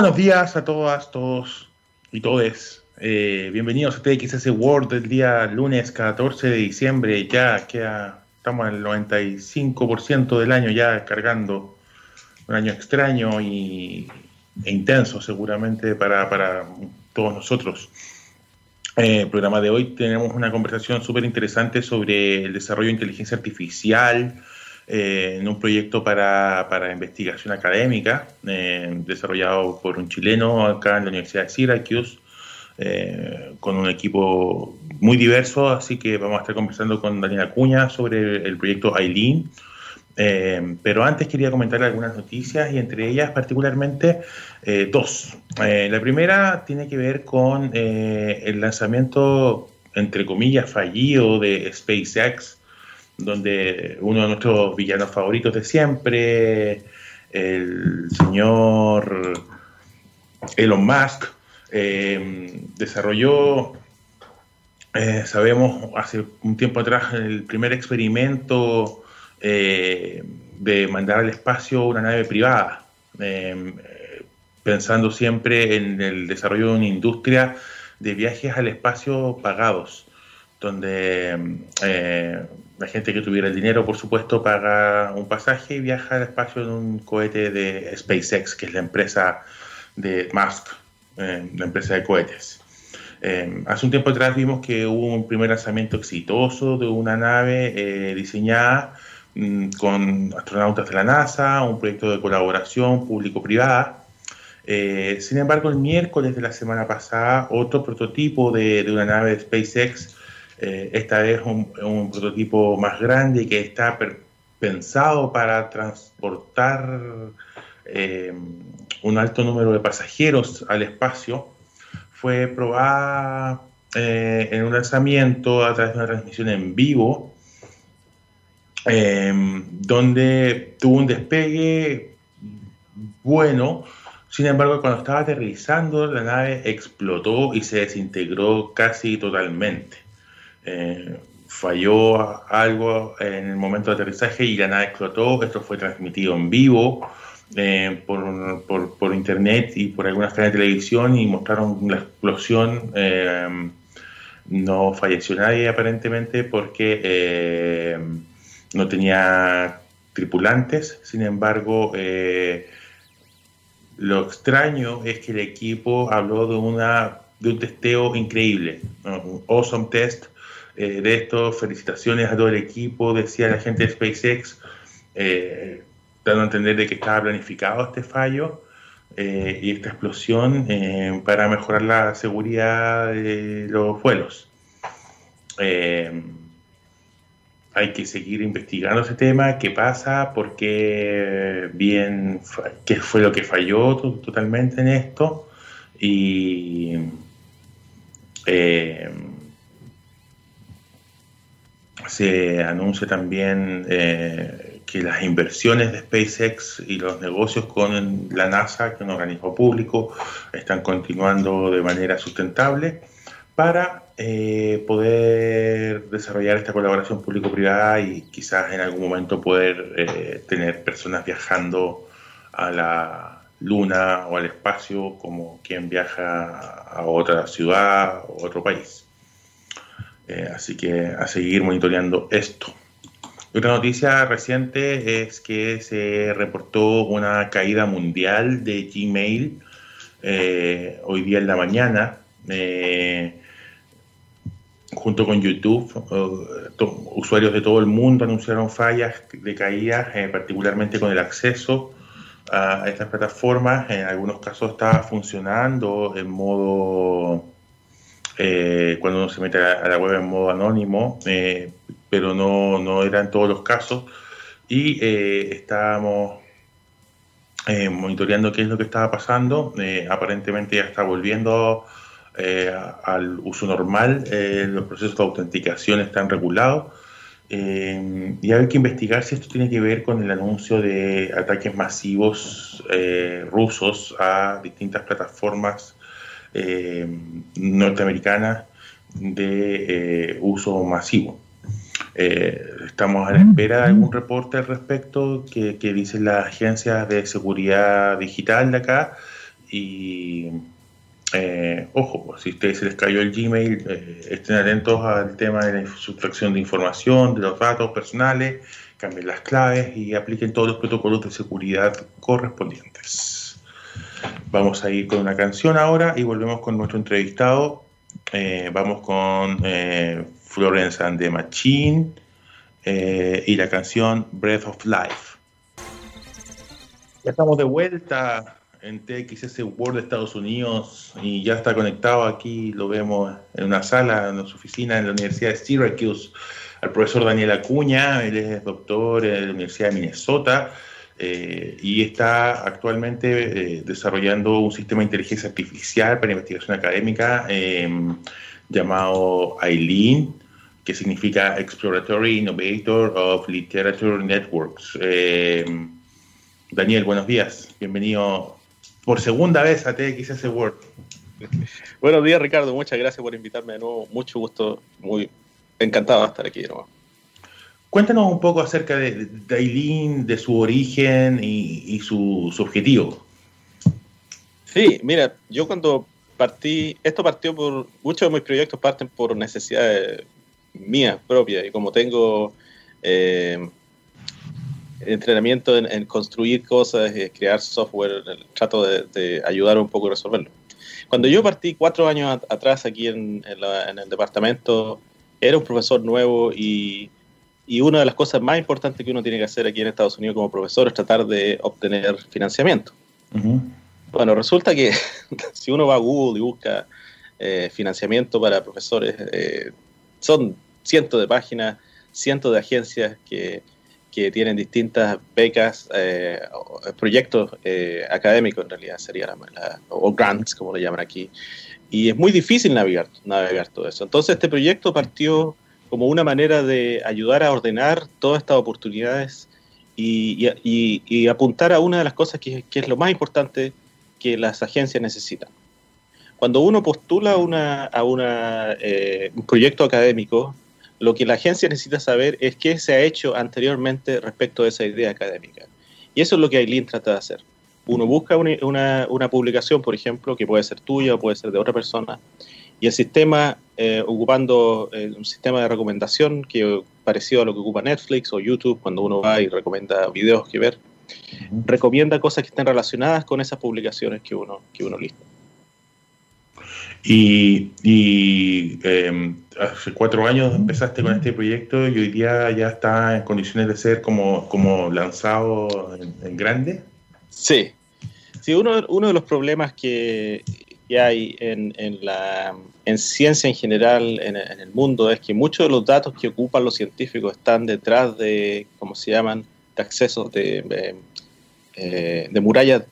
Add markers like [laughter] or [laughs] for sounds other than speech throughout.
buenos días a todas, todos y todes. Eh, bienvenidos a TXS World del día lunes 14 de diciembre. Ya que estamos en el 95% del año ya cargando. Un año extraño y, e intenso seguramente para, todos nosotros. Eh, el programa de hoy tenemos una conversación súper interesante sobre el desarrollo de inteligencia artificial, eh, en un proyecto para, para investigación académica eh, desarrollado por un chileno acá en la Universidad de Syracuse, eh, con un equipo muy diverso, así que vamos a estar conversando con Daniela Cuña sobre el, proyecto Aileen. pero antes quería comentar algunas noticias y entre ellas particularmente dos. la primera tiene que ver con el lanzamiento, entre comillas, fallido de SpaceX donde uno de nuestros villanos favoritos de siempre, el señor Elon Musk, eh, desarrolló, sabemos, hace un tiempo atrás, el primer experimento eh, de mandar al espacio una nave privada, pensando siempre en el desarrollo de una industria de viajes al espacio pagados, donde la gente que tuviera el dinero, por supuesto, paga un pasaje y viaja al espacio en un cohete de SpaceX, que es la empresa de Musk, eh, la empresa de cohetes. Eh, hace un tiempo atrás vimos que hubo un primer lanzamiento exitoso de una nave eh, diseñada mm, con astronautas de la NASA, un proyecto de colaboración público-privada. sin embargo, el miércoles de la semana pasada, otro prototipo de una nave de SpaceX eh, esta vez un, un, prototipo más grande que está pensado para transportar eh, un alto número de pasajeros al espacio. Fue probada eh, en un lanzamiento a través de una transmisión en vivo, donde tuvo un despegue bueno. Sin embargo, cuando estaba aterrizando, la nave explotó y se desintegró casi totalmente. Eh, falló algo en el momento de aterrizaje y la nave explotó. Esto fue transmitido en vivo eh, por, por, internet y por algunas cadenas de televisión y mostraron la explosión. Eh, no falleció nadie aparentemente porque no tenía tripulantes. Sin embargo, lo extraño es que el equipo habló de una de un testeo increíble, un awesome test eh, de esto. Felicitaciones a todo el equipo, decía la gente de SpaceX, eh, dando a entender de que estaba planificado este fallo eh, y esta explosión para mejorar la seguridad de los vuelos. hay que seguir investigando ese tema, qué pasa, por qué, bien, qué fue lo que falló totalmente en esto y se anuncia también eh, que las inversiones de SpaceX y los negocios con la NASA, que es un organismo público, están continuando de manera sustentable para eh, poder desarrollar esta colaboración público-privada y quizás en algún momento poder eh, tener personas viajando a la luna o al espacio como quien viaja a otra ciudad o otro país. Eh, así que a seguir monitoreando esto. Otra noticia reciente es que se reportó una caída mundial de Gmail eh, hoy día en la mañana. Eh, junto con YouTube, usuarios de todo el mundo anunciaron fallas de caídas, particularmente con el acceso a estas plataformas. En algunos casos estaba funcionando en modo eh, cuando uno se mete a la web en modo anónimo, eh, pero no, no era en todos los casos. Y eh, estábamos monitoreando qué es lo que estaba pasando. aparentemente ya está volviendo al uso normal. los procesos de autenticación están regulados. y hay que investigar si esto tiene que ver con el anuncio de ataques masivos rusos a distintas plataformas eh, norteamericana de eh, uso masivo. Eh, estamos a la espera de algún reporte al respecto que, que dice la agencia de seguridad digital de acá y eh, ojo, pues, si a ustedes se les cayó el Gmail, eh, estén atentos al tema de la sustracción de información, de los datos personales, cambien las claves y apliquen todos los protocolos de seguridad correspondientes. Vamos a ir con una canción ahora y volvemos con nuestro entrevistado. Eh, vamos con Florence and the Machine y la canción Breath of Life. Ya estamos de vuelta en TXS World de Estados Unidos y ya está conectado aquí, lo vemos en una sala, en su oficina en la Universidad de Syracuse, al profesor Daniel Acuña, él es doctor en la Universidad de Minnesota eh, y está actualmente eh, desarrollando un sistema de inteligencia artificial para investigación académica em, llamado Eileen, que significa Exploratory Innovator of Literature Networks. Em, Daniel, buenos días. Bienvenido por segunda vez a TXS World. Buenos días, Ricardo. Muchas gracias por invitarme de nuevo. Mucho gusto. Muy encantado de estar aquí de. Cuéntanos un poco acerca de, de de su origen y, su, objetivo. Sí, mira, yo cuando partí, esto partió por, muchos de mis proyectos parten por necesidades mías propias y como tengo eh, entrenamiento en, construir cosas, crear software, trato de, ayudar un poco a resolverlo. Cuando yo partí cuatro años atrás aquí en, el departamento, era un profesor nuevo y, y, una de las cosas más importantes que uno tiene que hacer aquí en Estados Unidos como profesor es tratar de obtener financiamiento. Bueno, resulta que [laughs] si uno va a Google y busca eh, financiamiento para profesores, eh, son cientos de páginas, cientos de agencias que que tienen distintas becas, eh, proyectos eh, académicos en realidad sería la, o grants como le llaman aquí. Y es muy difícil navegar, navegar todo eso. Entonces este proyecto partió como una manera de ayudar a ordenar todas estas oportunidades y, apuntar a una de las cosas que, es lo más importante que las agencias necesitan. Cuando uno postula una, a una, eh, un proyecto académico, lo que la agencia necesita saber es qué se ha hecho anteriormente respecto a esa idea académica. Y eso es lo que Aileen trata de hacer. Uno busca una, publicación, por ejemplo, que puede ser tuya o puede ser de otra persona, y el sistema, eh, ocupando eh, un sistema de recomendación que parecido a lo que ocupa Netflix o YouTube, cuando uno va y recomienda videos que ver, recomienda cosas que estén relacionadas con esas publicaciones que uno, que uno lista. Y, em, hace cuatro años empezaste con este proyecto y hoy día ya está en condiciones de ser como, como lanzado en, grande. Sí, sí uno, uno de los problemas que, hay en, en, la, en ciencia en general en, el mundo es que muchos de los datos que ocupan los científicos están detrás de, ¿cómo se llaman?, de accesos de, eh, de, murallas.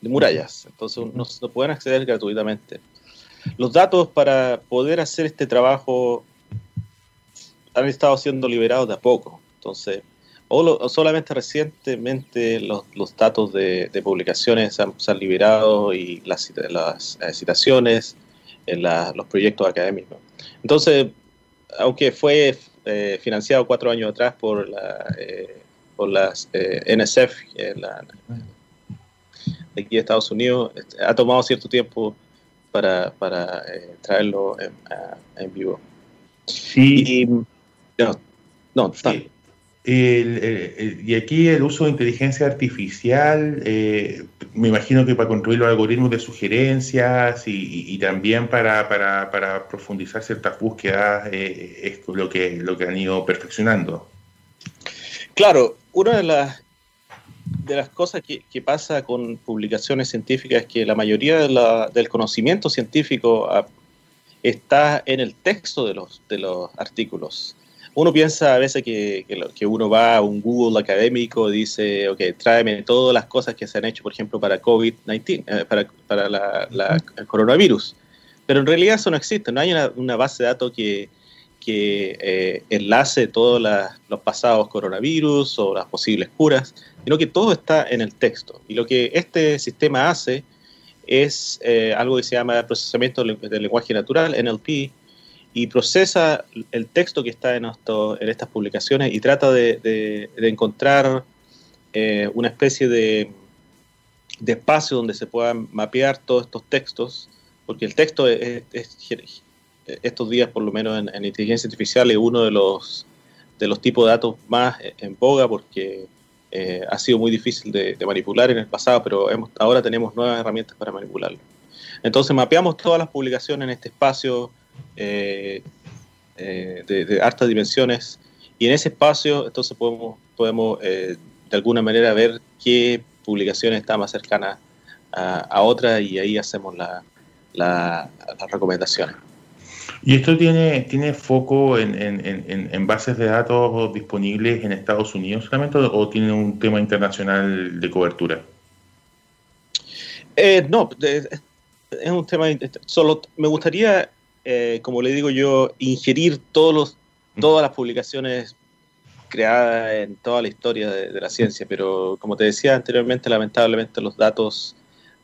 De murallas. Entonces no, no pueden acceder gratuitamente. Los datos para poder hacer este trabajo han estado siendo liberados de a poco. Entonces, o, solamente recientemente los, datos de, publicaciones se han, liberado y las, las eh, citaciones en los proyectos académicos. Entonces, aunque fue eh, financiado cuatro años atrás por, la, eh, por las NSF de aquí de Estados Unidos, ha tomado cierto tiempo para, para eh, traerlo en, vivo. Sí. Y, no, y aquí el uso de inteligencia artificial, eh, me imagino que para construir los algoritmos de sugerencias y, también para, profundizar ciertas búsquedas, eh, es lo que, lo que han ido perfeccionando. Claro, una de las de las cosas que, pasa con publicaciones científicas es que la mayoría del conocimiento científico ah, está en el texto de los, de los artículos. Uno piensa a veces que, que, uno va a un Google académico y dice, ok, tráeme todas las cosas que se han hecho, por ejemplo, para COVID-19, eh, para, para la, el coronavirus. Pero en realidad eso no existe, no hay una base de datos que, que eh, enlace todos los pasados coronavirus o las posibles curas, sino que todo está en el texto. Y lo que este sistema hace es eh, algo que se llama procesamiento del lenguaje natural, NLP, y procesa el texto que está en, en estas publicaciones y trata de, encontrar eh, una especie de, de espacio donde se puedan mapear todos estos textos, porque el texto es, estos días, por lo menos en, inteligencia artificial, es uno de los, de los tipos de datos más en boga porque eh, ha sido muy difícil de, manipular en el pasado, pero ahora tenemos nuevas herramientas para manipularlo. Entonces mapeamos todas las publicaciones en este espacio eh, eh, de, de, hartas dimensiones y en ese espacio entonces podemos, podemos de alguna manera ver qué publicación está más cercana a, a otra y ahí hacemos la, las recomendaciones. ¿Y esto tiene, tiene foco en, en, bases de datos disponibles en Estados Unidos solamente o tiene un tema internacional de cobertura? Eh, no, es un tema. Solo me gustaría, eh, como le digo yo, ingerir todos los, todas las publicaciones creada en toda la historia de, la ciencia, pero como te decía anteriormente, lamentablemente los datos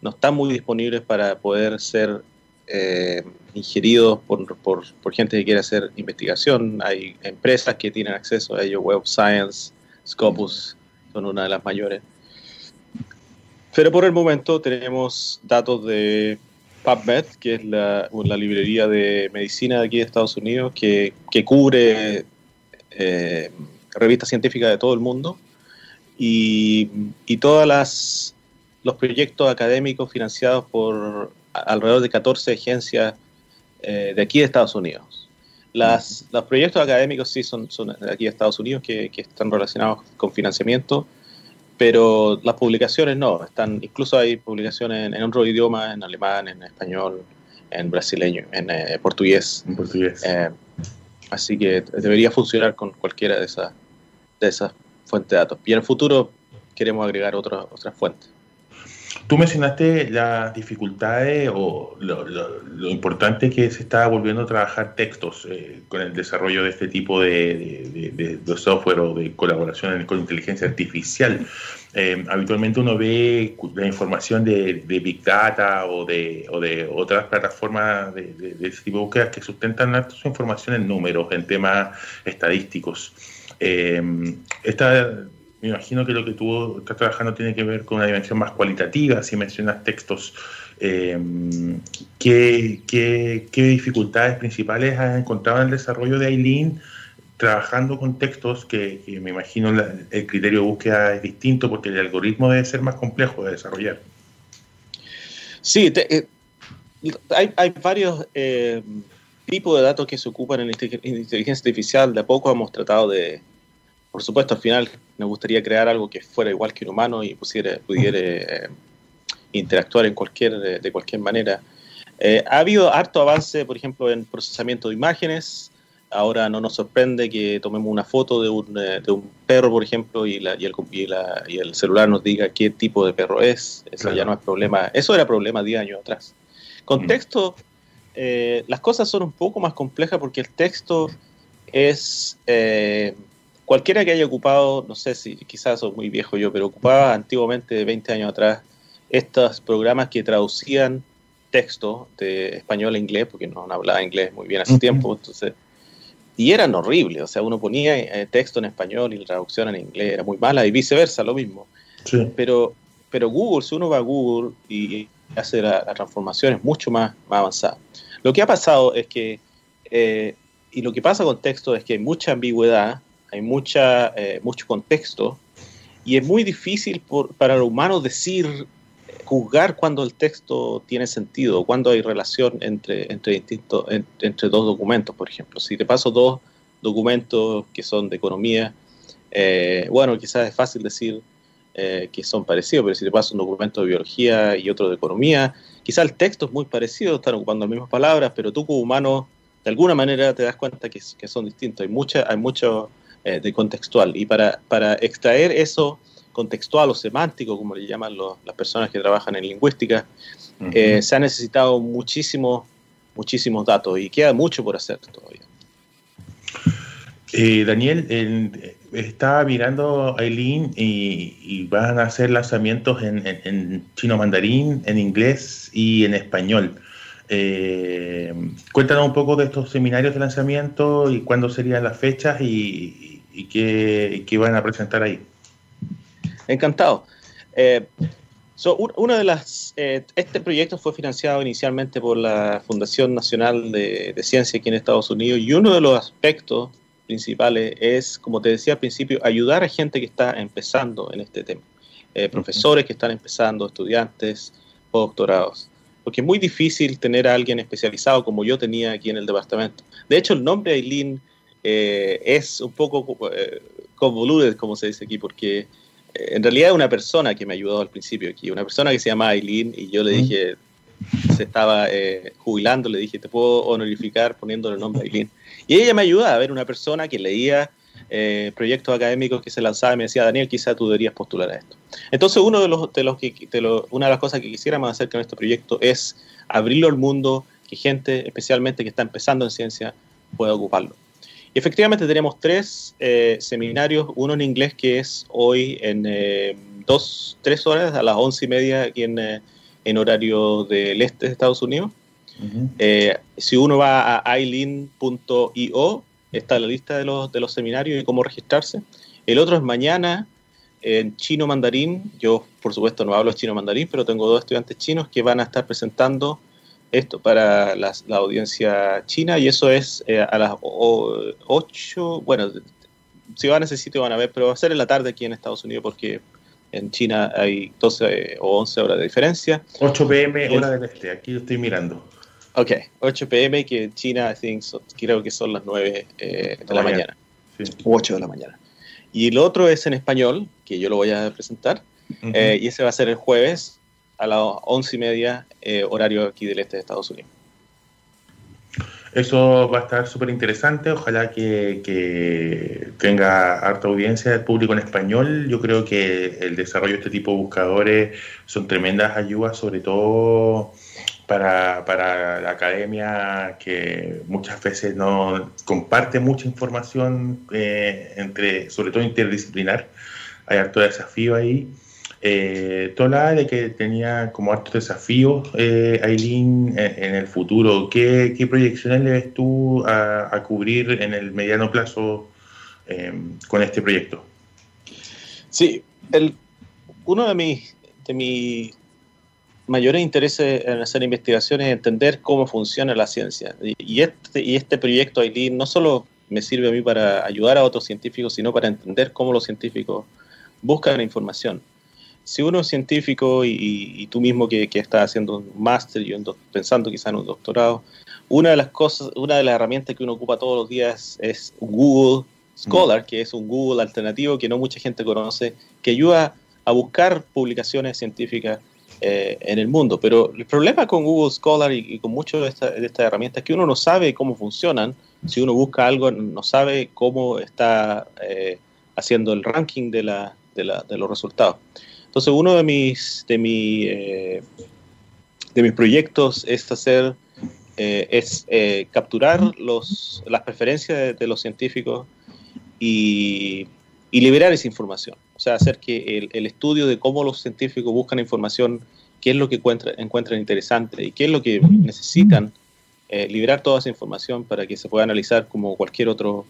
no están muy disponibles para poder ser eh, ingeridos por, por, por, gente que quiere hacer investigación. Hay empresas que tienen acceso a ello, Web Science, Scopus son una de las mayores. Pero por el momento tenemos datos de PubMed, que es la, la librería de medicina de aquí de Estados Unidos, que, que cubre eh, revistas científicas de todo el mundo. Y, y todas las los proyectos académicos financiados por alrededor de 14 agencias eh, de aquí de Estados Unidos. Las, los proyectos académicos sí son, son de aquí de Estados Unidos que, que, están relacionados con financiamiento, pero las publicaciones no, están incluso hay publicaciones en, en otro idioma, en alemán, en español, en brasileño, en eh, portugués. En portugués. Eh, así que debería funcionar con cualquiera de esas de esas fuentes de datos. Y en el futuro queremos agregar otras otras fuentes. Tú mencionaste las dificultades o lo, importante que se está volviendo a trabajar textos eh, con el desarrollo de este tipo de, software o de colaboración con inteligencia artificial. Eh, habitualmente uno ve la información de, Big Data o de, o de otras plataformas de, ese tipo de búsquedas que sustentan su información en números, en temas estadísticos. Eh, esta me imagino que lo que tú estás trabajando tiene que ver con una dimensión más cualitativa, si mencionas textos. Eh, ¿qué, dificultades principales has encontrado en el desarrollo de Aileen trabajando con textos que, me imagino el criterio de búsqueda es distinto porque el algoritmo debe ser más complejo de desarrollar? Sí, eh, hay, hay, varios eh, tipos de datos que se ocupan en inteligencia artificial. De a poco hemos tratado de, por supuesto, al final me gustaría crear algo que fuera igual que un humano y pusiera, pudiera eh, interactuar en cualquier, de, cualquier manera. Eh, ha habido harto avance, por ejemplo, en procesamiento de imágenes. Ahora no nos sorprende que tomemos una foto de un, eh, de un perro, por ejemplo, y, la, y, el, y, el, celular nos diga qué tipo de perro es. Eso ya no es problema. Eso era problema 10 años atrás. Con texto, las cosas son un poco más complejas porque el texto es cualquiera que haya ocupado, no sé si quizás soy muy viejo yo, pero ocupaba antiguamente, 20 años atrás, estos programas que traducían texto de español a inglés, porque no, hablaba inglés muy bien hace tiempo, entonces, y eran horribles, o sea, uno ponía eh, texto en español y la traducción en inglés era muy mala, y viceversa, lo mismo. Pero, pero Google, si uno va a Google y hace la, transformación, es mucho más, más avanzada. Lo que ha pasado es que, eh, y lo que pasa con texto es que hay mucha ambigüedad, hay mucha, eh, mucho contexto y es muy difícil para el humano decir, juzgar cuando el texto tiene sentido, cuando hay relación entre, entre, distintos, entre dos documentos, por ejemplo. Si te paso dos documentos que son de economía, eh, bueno, quizás es fácil decir eh, que son parecidos, pero si te paso un documento de biología y otro de economía, quizás el texto es muy parecido, están ocupando las mismas palabras, pero tú como humano, de alguna manera te das cuenta que, son distintos. Hay, mucha, hay mucho eh, de contextual. Y para, para extraer eso contextual o semántico, como le llaman las personas que trabajan en lingüística, eh, se ha necesitado muchísimos, muchísimos datos y queda mucho por hacer todavía. Eh, Daniel, estaba mirando Aileen y, y, van a hacer lanzamientos en, chino mandarín, en inglés y en español. cuéntanos un poco de estos seminarios de lanzamiento y cuándo serían las fechas y, y qué, van a presentar ahí. Encantado. Eh, So, una de las, eh, este proyecto fue financiado inicialmente por la Fundación Nacional de, Ciencia aquí en Estados Unidos y uno de los aspectos principales es, como te decía al principio, ayudar a gente que está empezando en este tema. Eh, profesores que están empezando, estudiantes, postdoctorados. Porque es muy difícil tener a alguien especializado como yo tenía aquí en el departamento. De hecho, el nombre Aileen eh, es un poco convoluted, como se dice aquí, porque en realidad una persona que me ayudó al principio aquí, una persona que se llama Aileen, y yo le dije, se estaba eh, jubilando, le dije, te puedo honorificar poniéndole el nombre Aileen. Y ella me ayudaba a ver una persona que leía eh, proyectos académicos que se lanzaba y me decía, Daniel, quizá tú deberías postular a esto. Entonces, uno de los, de los que, una de las cosas que quisiéramos hacer con este proyecto es abrirlo al mundo, que gente, especialmente que está empezando en ciencia, pueda ocuparlo efectivamente tenemos tres eh, seminarios, uno en inglés que es hoy en eh, dos, tres horas, a las once y media aquí en, eh, en horario del este de Estados Unidos. si uno va a eileen.io, está la lista de los, de los seminarios y cómo registrarse. El otro es mañana en chino mandarín. Yo, por supuesto, no hablo chino mandarín, pero tengo dos estudiantes chinos que van a estar presentando esto para la, audiencia china y eso es eh, a las 8, bueno, si van a ese sitio van a ver, pero va a ser en la tarde aquí en Estados Unidos porque en China hay 12 o 11 horas de diferencia. 8 pm hora del este, aquí lo estoy mirando. Ok, 8 pm que en China I creo que son las 9 eh, de la mañana. 8 de la mañana. Y el otro es en español, que yo lo voy a presentar, eh, y ese va a ser el jueves a las once y media, eh, horario aquí del este de Estados Unidos. Eso va a estar súper interesante. Ojalá que, tenga harta audiencia del público en español. Yo creo que el desarrollo de este tipo de buscadores son tremendas ayudas, sobre todo para, la academia, que muchas veces no comparte mucha información, eh, entre, sobre todo interdisciplinar. Hay harto desafío ahí. Eh, tú de que tenía como hartos desafíos, eh, Aileen, en, el futuro. ¿Qué, proyecciones le ves tú a, cubrir en el mediano plazo eh, con este proyecto? Sí, el, uno de mis, de mis mayores intereses en hacer investigaciones es entender cómo funciona la ciencia. Y, este, y este proyecto, Aileen, no solo me sirve a mí para ayudar a otros científicos, sino para entender cómo los científicos buscan información si uno es científico y, tú mismo que, que, estás haciendo un máster y pensando quizá en un doctorado, una de las cosas, una de las herramientas que uno ocupa todos los días es Google Scholar, que es un Google alternativo que no mucha gente conoce, que ayuda a buscar publicaciones científicas eh, en el mundo. Pero el problema con Google Scholar y, con muchas de estas esta herramientas es que uno no sabe cómo funcionan. Si uno busca algo, no sabe cómo está eh, haciendo el ranking de, la, de, la, de los resultados. Entonces, uno de mis, de, eh, de mis proyectos es hacer, eh, es eh, capturar los, las preferencias de, los científicos y, liberar esa información. O sea, hacer que el, estudio de cómo los científicos buscan información, qué es lo que encuentran, interesante y qué es lo que necesitan, liberar toda esa información para que se pueda analizar como cualquier otro,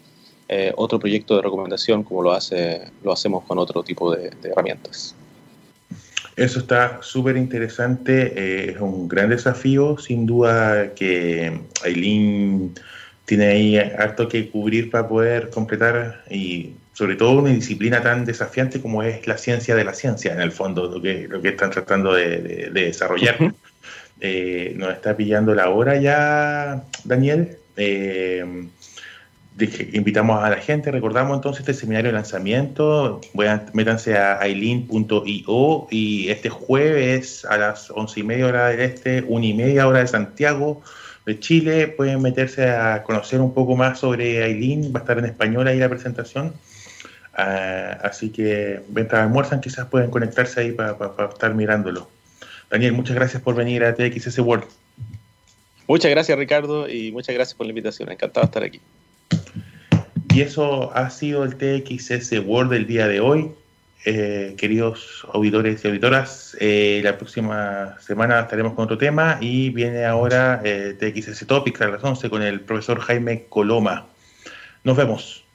otro proyecto de recomendación, como lo, hace, lo hacemos con otro tipo de herramientas. Eso está súper interesante, eh, es un gran desafío, sin duda que Aileen tiene ahí harto que cubrir para poder completar y sobre todo una disciplina tan desafiante como es la ciencia de la ciencia, en el fondo, lo que, lo que están tratando de, desarrollar. Eh, nos está pillando la hora ya, Daniel. Eh, invitamos a la gente, recordamos entonces este seminario de lanzamiento, métanse a aileen.io y este jueves a las once y media hora del este, una y media hora de Santiago de Chile, pueden meterse a conocer un poco más sobre Aileen, va a estar en español ahí la presentación, ah, así que mientras almuerzan quizás pueden conectarse ahí para estar mirándolo. Daniel, muchas gracias por venir a TXS World. Muchas gracias Ricardo y muchas gracias por la invitación, encantado de estar aquí. Y eso ha sido el TXS World del día de hoy. Eh, queridos auditores y auditoras, eh, la próxima semana estaremos con otro tema y viene ahora eh, TXS Topics a las 11 con el profesor Jaime Coloma. Nos vemos.